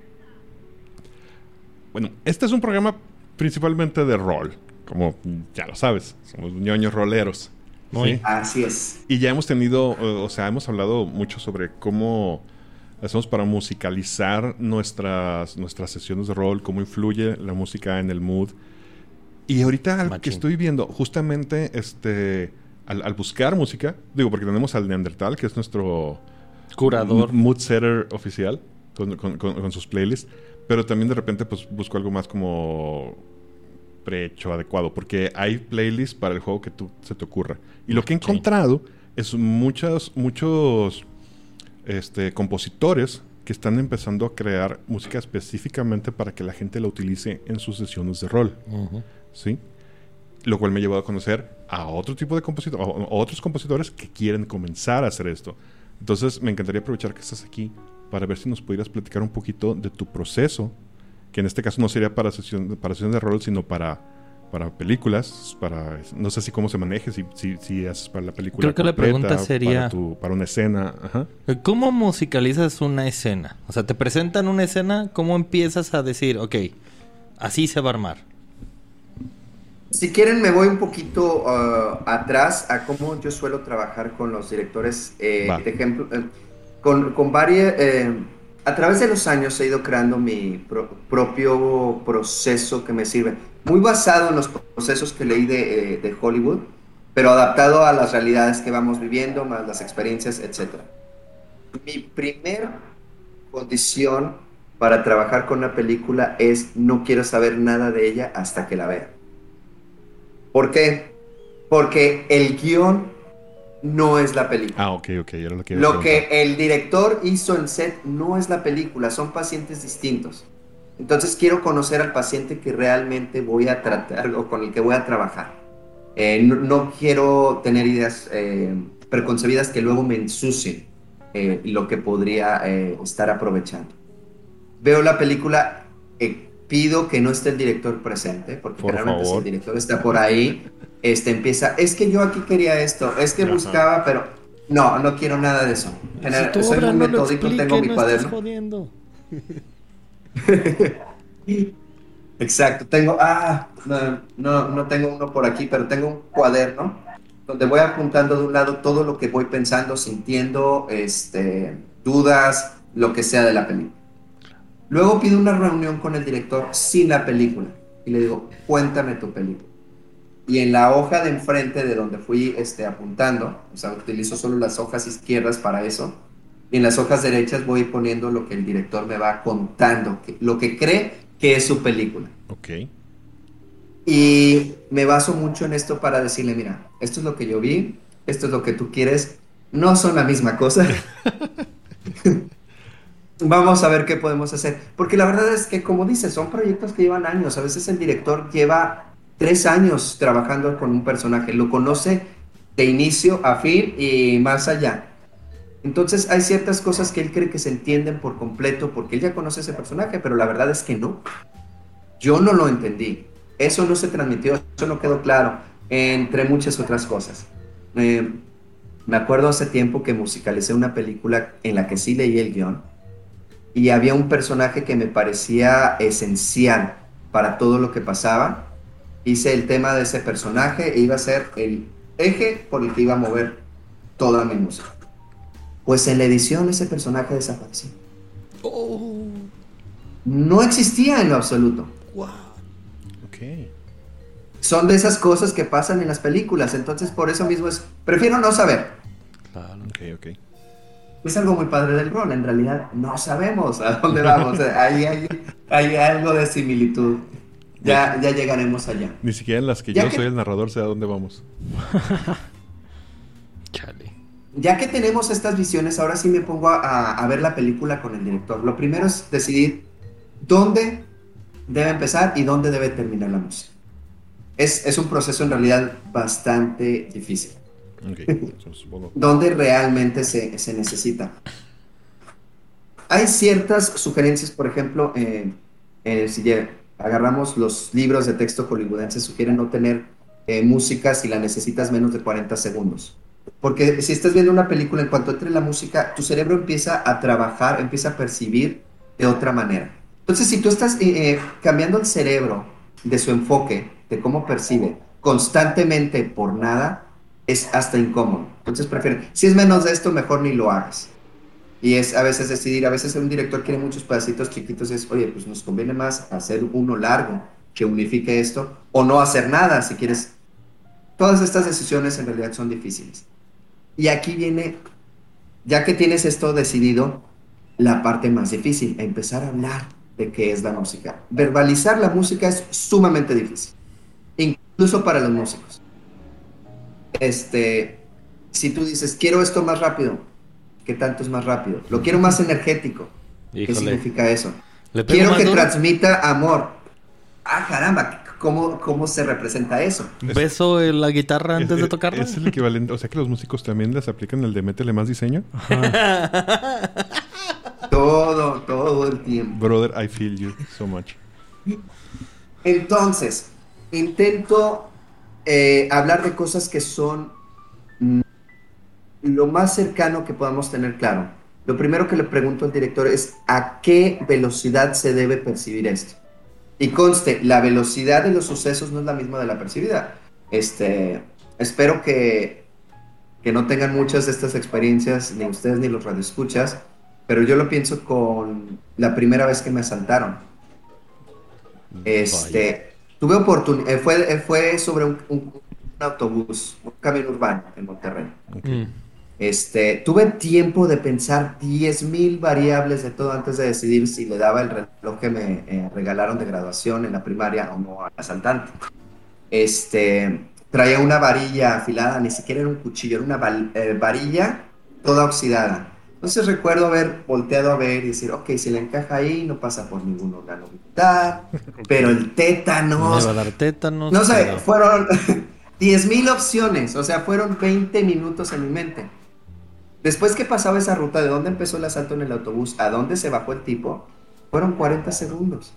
Bueno, este es un programa principalmente de rol, como ya lo sabes, somos ñoños roleros. Sí. Así es. Y ya hemos tenido, o sea, hemos hablado mucho sobre cómo hacemos para musicalizar nuestras, nuestras sesiones de rol, cómo influye la música en el mood. Y ahorita algo que estoy viendo, justamente este, al, al buscar música, digo, porque tenemos al Neandertal, que es nuestro Curador. mood setter oficial, con, con- con- con sus playlists, pero también de repente pues busco algo más como prehecho, adecuado, porque hay playlists para el juego que tú, se te ocurra. Y lo que he Sí. encontrado es muchos, muchos este, compositores que están empezando a crear música específicamente para que la gente la utilice en sus sesiones de rol. Ujú. ¿Sí? Lo cual me llevó a conocer a otro tipo de compositores, a otros compositores que quieren comenzar a hacer esto. Entonces, me encantaría aprovechar que estás aquí para ver si nos pudieras platicar un poquito de tu proceso, que en este caso no sería para sesión, para sesión de rol, sino para, para películas, para no sé si cómo se maneje, si, si, si haces para la película. Creo que la pregunta sería- Para, tu- para una escena. Ajá. ¿Cómo musicalizas una escena? O sea, te presentan una escena, ¿cómo empiezas a decir, ok, así se va a armar? Si quieren, me voy un poquito uh, atrás a cómo yo suelo trabajar con los directores. eh, de ejemplo, eh, con, con varias. eh, a través de los años he ido creando mi pro- propio proceso que me sirve. Muy basado en los procesos que leí de, de Hollywood, pero adaptado a las realidades que vamos viviendo, más las experiencias, etc. Mi primer condición para trabajar con una película es no quiero saber nada de ella hasta que la vea. ¿Por qué? Porque el guion no es la película. Ah, ok, ok. Era lo que Lo que el director hizo en set no es la película, son pacientes distintos. Entonces quiero conocer al paciente que realmente voy a tratar o con el que voy a trabajar. Eh, no, no quiero tener ideas eh, preconcebidas que luego me ensucien eh, lo que podría eh, estar aprovechando. Veo la película, eh, pido que no esté el director presente, porque Por generalmente si el director está por ahí, este empieza, es que yo aquí quería esto, es que Ajá. buscaba, pero no, no quiero nada de eso. General- soy muy metódico, tengo mi cuaderno. jodiendo. Exacto, tengo, ah, no, no, no tengo uno por aquí, pero tengo un cuaderno donde voy apuntando de un lado todo lo que voy pensando, sintiendo, este, dudas, lo que sea de la película. Luego pido una reunión con el director sin la película y le digo, cuéntame tu película. Y en la hoja de enfrente de donde fui este, apuntando, o sea, utilizo solo las hojas izquierdas para eso, y en las hojas derechas voy poniendo lo que el director me va contando, que- lo que cree que es su película. Ok. Y me baso mucho en esto para decirle, mira, esto es lo que yo vi, esto es lo que tú quieres, no son la misma cosa. Vamos a ver qué podemos hacer. Porque la verdad es que, como dices, son proyectos que llevan años. A veces el director lleva tres años trabajando con un personaje, lo conoce de inicio a fin y más allá. Entonces hay ciertas cosas que él cree que se entienden por completo porque él ya conoce ese personaje, pero la verdad es que no. Yo no lo entendí. Eso no se transmitió, eso no quedó claro, entre muchas otras cosas. Eh, me acuerdo hace tiempo que musicalicé una película en la que sí leí el guion y había un personaje que me parecía esencial para todo lo que pasaba. Hice el tema de ese personaje e iba a ser el eje por el que iba a mover toda mi música. Pues en la edición ese personaje desapareció. No existía en lo absoluto. Ok. Son de esas cosas que pasan en las películas, entonces por eso mismo es, prefiero no saber. Claro. Ok, ok. Es algo muy padre del rol, en realidad no sabemos a dónde vamos, hay, hay, hay algo de similitud. Ya, ya llegaremos allá. Ni siquiera en las que Ya yo que- soy el narrador sé a dónde vamos. Chale. Ya que tenemos estas visiones, ahora sí me pongo a, a ver la película con el director. Lo primero es decidir dónde debe empezar y dónde debe terminar la música. Es, es un proceso en realidad bastante difícil. Ok, so- supongo. donde realmente se, se necesita. Hay ciertas sugerencias, por ejemplo, eh, eh, si agarramos los libros de texto hollywoodense, sugieren no tener eh, música si la necesitas menos de 40 segundos. Porque si estás viendo una película, en cuanto entre la música, tu cerebro empieza a trabajar, empieza a percibir de otra manera. Entonces, si tú estás eh, eh, cambiando el cerebro de su enfoque, de cómo percibe, constantemente por nada, es hasta incómodo. Entonces prefieren, si es menos de esto, mejor ni lo hagas. Y es a veces decidir, a veces un director quiere muchos pedacitos chiquitos es, oye, pues nos conviene más hacer uno largo que unifique esto o no hacer nada si quieres. Todas estas decisiones en realidad son difíciles. Y aquí viene, ya que tienes esto decidido, la parte más difícil, empezar a hablar de qué es la música. Verbalizar la música es sumamente difícil, incluso para los músicos. Este, si tú dices, quiero esto más rápido, ¿qué tanto es más rápido? Lo quiero más energético. ¿Qué Híjole. significa eso? ¿Le pego Quiero que duro? transmita amor. Ah, caramba, ¿cómo, cómo se representa eso? ¿Beso en la guitarra antes Es- de tocarla? Es el equivalente. O sea que los músicos también les aplican el de métele más diseño. Todo, todo el tiempo. Brother, I feel you so much. Entonces, intento eh, hablar de cosas que son mm, lo más cercano que podamos tener claro. Lo primero que le pregunto al director es a qué velocidad se debe percibir esto. Y conste, la velocidad de los sucesos no es la misma de la percibida. Este, espero que, que no tengan muchas de estas experiencias, ni ustedes ni los radioescuchas, pero yo lo pienso con la primera vez que me asaltaron. Este, tuve oportunidad, fue, eh, fue sobre un, un- un autobús, un camión urbano en Monterrey. Mm. Este, tuve tiempo de pensar 10.000 variables de todo antes de decidir si le daba el reloj que me eh, regalaron de graduación en la primaria o no al asaltante. Este, traía una varilla afilada, ni siquiera era un cuchillo, era una val- eh, varilla toda oxidada. Entonces recuerdo haber volteado a ver y decir, ok, si le encaja ahí, no pasa por ningún órgano vital, pero el tétanos, Me va a dar tétanos. no sé, pero- fueron 10.000 opciones, o sea, fueron 20 minutos en mi mente. Después que pasaba esa ruta, de dónde empezó el asalto en el autobús, a dónde se bajó el tipo, fueron 40 segundos.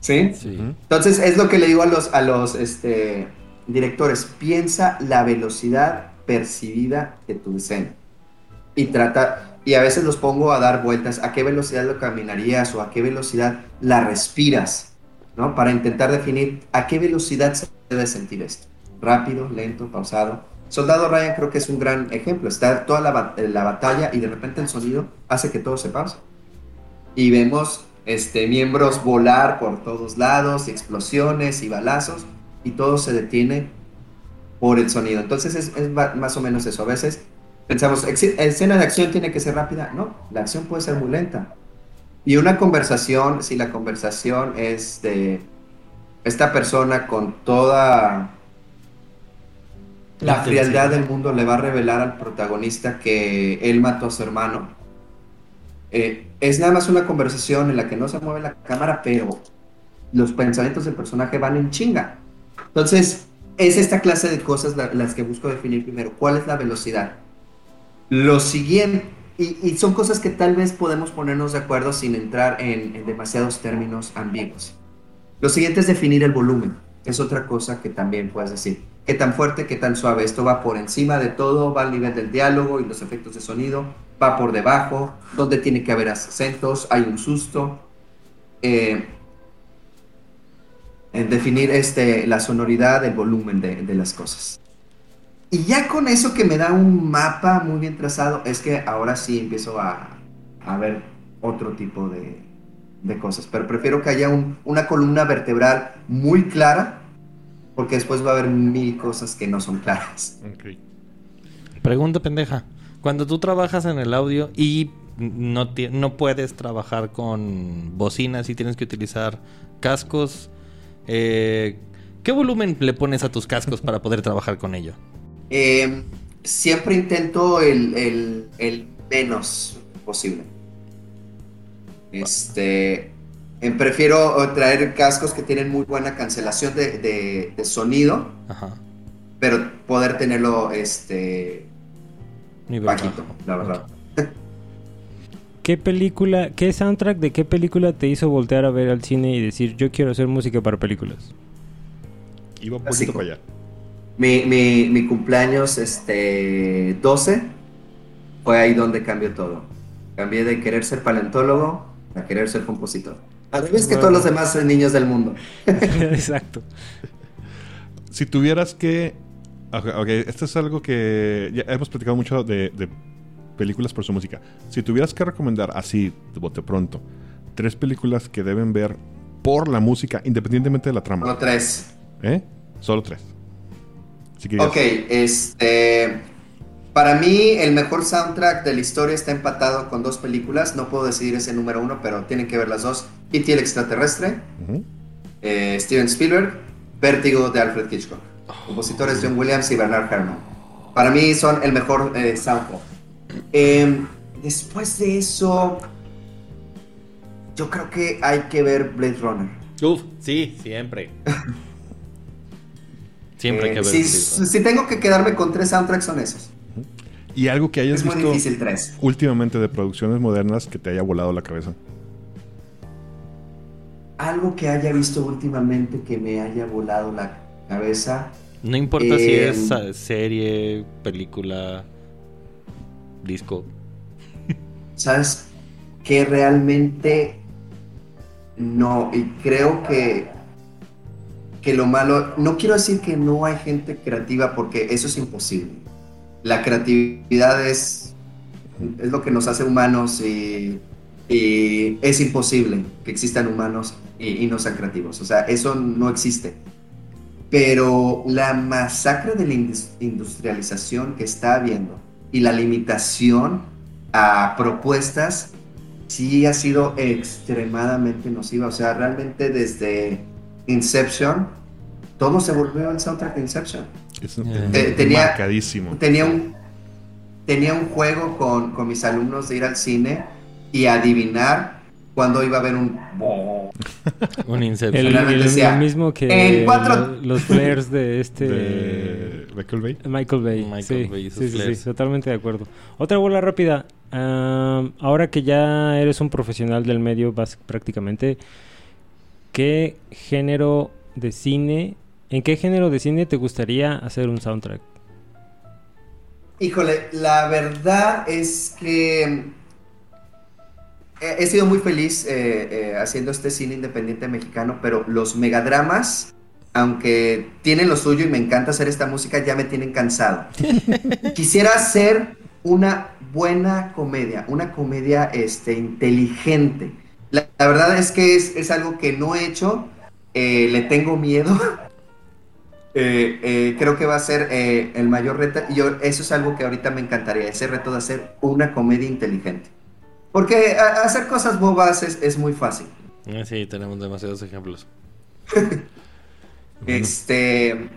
¿Sí? Sí. Entonces es lo que le digo a los, a los este, directores, piensa la velocidad percibida de tu escena. Y trata, y a veces los pongo a dar vueltas, a qué velocidad lo caminarías o a qué velocidad la respiras, ¿no? Para intentar definir a qué velocidad se debe sentir esto. Rápido, lento, pausado. Soldado Ryan creo que es un gran ejemplo. Está toda la, la batalla y de repente el sonido hace que todo se pause. Y vemos este, miembros volar por todos lados, explosiones y balazos, y todo se detiene por el sonido. Entonces es, es más o menos eso. A veces pensamos, "Ex- escena de acción tiene que ser rápida. No, la acción puede ser muy lenta. Y una conversación, si la conversación es de esta persona con toda la frialdad del mundo, le va a revelar al protagonista que él mató a su hermano. Eh, es nada más una conversación en la que no se mueve la cámara, pero los pensamientos del personaje van en chinga. Entonces, es esta clase de cosas la- las que busco definir primero. ¿Cuál es la velocidad? Lo siguiente, y, son cosas que tal vez podemos ponernos de acuerdo sin entrar en, demasiados términos ambiguos. Lo siguiente es definir el volumen. Es otra cosa que también puedes decir. ¿Qué tan fuerte, qué tan suave? Esto va por encima de todo, va al nivel del diálogo y los efectos de sonido, va por debajo, donde tiene que haber acentos, hay un susto. Eh, en definir este, la sonoridad, el volumen de las cosas. Y ya con eso que me da un mapa muy bien trazado, es que ahora sí empiezo a, a ver otro tipo de, de cosas. Pero prefiero que haya un- una columna vertebral muy clara, porque después va a haber mil cosas que no son claras. Pregunta pendeja. Cuando tú trabajas en el audio y no, no puedes trabajar con bocinas y tienes que utilizar cascos, eh, ¿qué volumen le pones a tus cascos para poder trabajar con ello? Eh, siempre intento el, el- el menos posible. Este, eh, prefiero traer cascos que tienen muy buena cancelación de, de- de sonido, Ajá. pero poder tenerlo este, Nivel bajito, bajo. la verdad. ¿Qué película, qué soundtrack de qué película te hizo voltear a ver al cine y decir yo quiero hacer música para películas? Iba un poquito para allá. Mi, mi- mi cumpleaños este, 12 fue ahí donde cambió todo. Cambié de querer ser paleontólogo a querer ser compositor. Al revés que todos los demás niños del mundo. Exacto. Si tuvieras que Ok, ok, esto es algo que ya hemos platicado mucho de, de películas por su música. Si tuvieras que recomendar así, de bote pronto, tres películas que deben ver por la música, independientemente de la trama. Solo tres. ¿Eh? Solo tres. Si Ok, este. Para mí, el mejor soundtrack de la historia está empatado con dos películas. No puedo decidir ese número uno, pero tienen que ver las dos. E.T. el extraterrestre, eh, Steven Spielberg, Vértigo de Alfred Hitchcock. Compositores John Williams y Bernard Herrmann. Para mí son el mejor eh, soundtrack. Em, después de eso, yo creo que hay que ver Blade Runner. Uf, sí, siempre. siempre hay Eh, que ver. si, si tengo que quedarme con tres soundtracks, son esos. Y algo que hayas Es muy visto difícil tres. últimamente de producciones modernas que te haya volado la cabeza. Algo que haya visto últimamente que me haya volado la cabeza. No importa si Eh, es eh, serie, película, disco. ¿Sabes? Que realmente no. Y creo que, que lo malo. No quiero decir que no hay gente creativa porque eso es imposible. La creatividad es, es lo que nos hace humanos y, y es imposible que existan humanos y, y no sean creativos. O sea, eso no existe. Pero la masacre de la indus- industrialización que está habiendo y la limitación a propuestas sí ha sido extremadamente nociva. O sea, realmente desde Inception, todo se volvió el soundtrack de Inception. Es Eh, tenía- marcadísimo. Tenía un, tenía un juego con, con mis alumnos de ir al cine y adivinar cuándo iba a haber un... Un Inception. El, el- decía, el mismo que en cuatro- lo- los flares de este de Michael Bay. Michael Bay. Michael sí, Bay sí, sí, sí, totalmente de acuerdo. Otra bola rápida. Am, ahora que ya eres un profesional del medio, vas prácticamente, ¿qué género de cine, en qué género de cine te gustaría hacer un soundtrack? Híjole, la verdad es que he, he sido muy feliz eh, eh, haciendo este cine independiente mexicano, pero los megadramas, aunque tienen lo suyo y me encanta hacer esta música, ya me tienen cansado. Quisiera hacer una buena comedia, una comedia este, inteligente. La, la verdad es que es, es algo que no he hecho, eh, le tengo miedo. Eh, eh, creo que va a ser el mayor reto y yo, eso es algo que ahorita me encantaría, ese reto de hacer una comedia inteligente. Porque a- hacer cosas bobas es, es muy fácil. Eh, Sí, tenemos demasiados ejemplos. Este,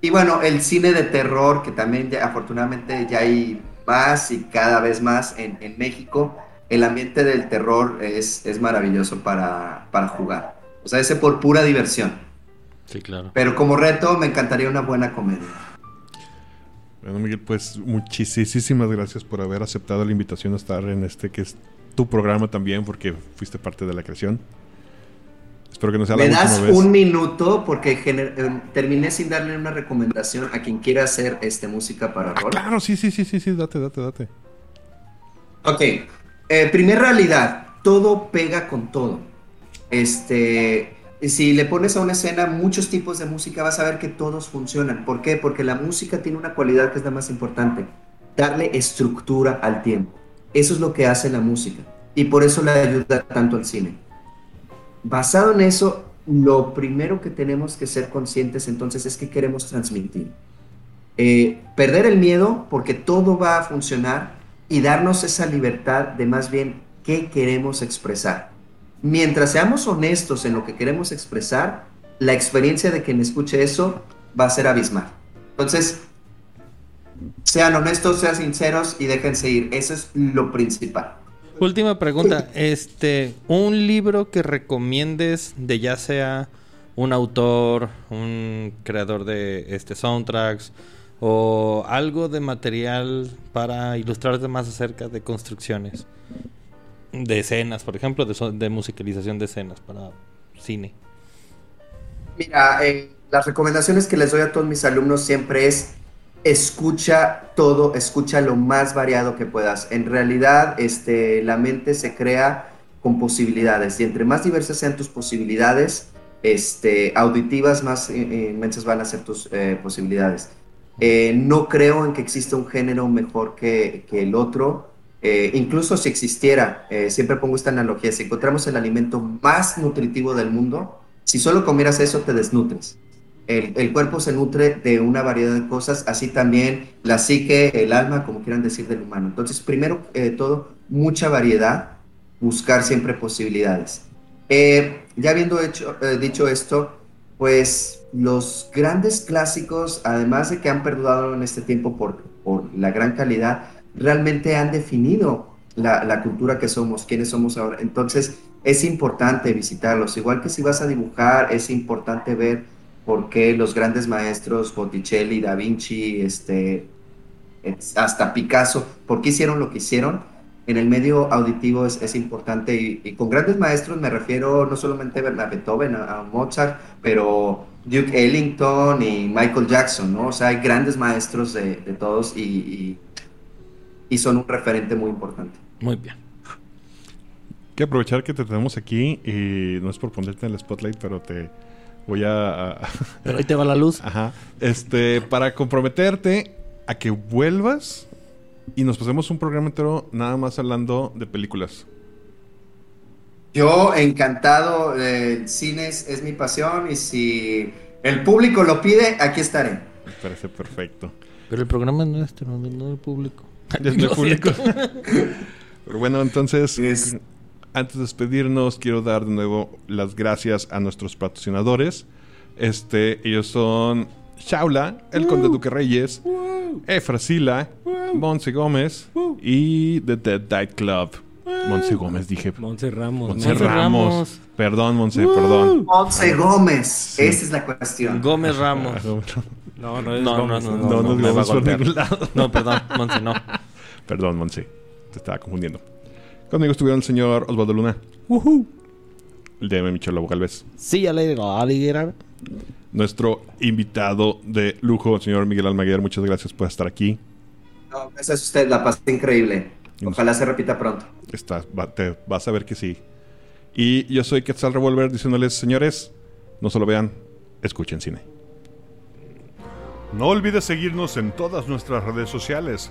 y bueno, el cine de terror, que también ya, afortunadamente ya hay más y cada vez más en, en México, el ambiente del terror es, es maravilloso para, para jugar. O sea, ese por pura diversión. Sí, claro. Pero como reto me encantaría una buena comedia. Bueno, Miguel, pues muchísimas gracias por haber aceptado la invitación a estar en este que es tu programa también, porque fuiste parte de la creación. Espero que no sea la ¿Me última das vez. un minuto? Porque gener- eh, terminé sin darle una recomendación a quien quiera hacer este, música para Ah, rol. claro, sí, sí, sí, sí, sí, date, date, date. Ok. Eh, primer realidad, todo pega con todo. Este, si le pones a una escena muchos tipos de música, vas a ver que todos funcionan. ¿Por qué? Porque la música tiene una cualidad que es la más importante, darle estructura al tiempo. Eso es lo que hace la música y por eso le ayuda tanto al cine. Basado en eso, lo primero que tenemos que ser conscientes entonces es que queremos transmitir. Eh, perder el miedo porque todo va a funcionar y darnos esa libertad de más bien qué queremos expresar. Mientras seamos honestos en lo que queremos expresar, la experiencia de quien escuche eso va a ser abismal. Entonces, sean honestos, sean sinceros y déjense ir. Eso es lo principal. Última pregunta, este, un libro que recomiendes de ya sea un autor, un creador de este soundtracks o algo de material para ilustrarte más acerca de construcciones, de escenas, por ejemplo, de, musicalización de escenas para cine. Mira, eh, las recomendaciones que les doy a todos mis alumnos siempre es escucha todo, escucha lo más variado que puedas. En realidad, este, la mente se crea con posibilidades y entre más diversas sean tus posibilidades, este, auditivas, más eh, inmensas van a ser tus eh, posibilidades. Eh, no creo en que exista un género mejor que, el otro. Eh, incluso si existiera, eh, siempre pongo esta analogía, si encontramos el alimento más nutritivo del mundo, si solo comieras eso te desnutres. El, cuerpo se nutre de una variedad de cosas, así también la psique, el alma, como quieran decir, del humano. Entonces, primero eh, todo, mucha variedad, buscar siempre posibilidades. Ya habiendo dicho esto, pues los grandes clásicos, además de que han perdurado en este tiempo por, por la gran calidad, realmente han definido la, la, cultura que somos, quiénes somos ahora. Entonces, es importante visitarlos. Igual que si vas a dibujar, es importante ver por qué los grandes maestros, Botticelli, Da Vinci, este, hasta Picasso, por qué hicieron lo que hicieron. En el medio auditivo es, es importante y, y, con grandes maestros me refiero no solamente a Beethoven, a, a Mozart, pero Duke Ellington y Michael Jackson, ¿no? O sea, hay grandes maestros de, de todos y, y, y son un referente muy importante. Muy bien. que aprovechar que te tenemos aquí y no es por ponerte en el spotlight, pero te voy a... a pero ahí te va la luz. Ajá. Este, para comprometerte a que vuelvas y nos pasemos un programa entero nada más hablando de películas. Yo encantado, el cine es, es mi pasión y si el público lo pide, aquí estaré. Me parece perfecto. Pero el programa es nuestro, no del público. Es del público. Pero bueno, entonces, es... antes de despedirnos, quiero dar de nuevo las gracias a nuestros patrocinadores. Este, ellos son Shaula, el uh, Conde Duque Reyes, uh, Efrasila, uh, Monse Gómez y The Dead Diet Club. Monse Gómez, dije. Monse Ramos. Monse, Ramos. Ramos. Perdón, Monse, perdón. Monse Gómez. Sí. Esa es la cuestión. Gómez Ramos. No, no es no, Gómez. No, no, no, no, no, por ningún lado. No, perdón, Monse, no. Perdón, Monse. Te estaba confundiendo. Conmigo estuvieron el señor Osvaldo Luna. Uh -huh. El de Michel Lobo Galvez. Sí, Alligator. Nuestro invitado de lujo, el señor Miguel Almaguer. Muchas gracias por estar aquí. No, gracias a usted. La pasé increíble. Ojalá se repita pronto. Estás, va, te vas a ver que sí. Y yo soy Quetzal Revolver diciéndoles, señores, no solo vean, escuchen cine. No olvides seguirnos en todas nuestras redes sociales.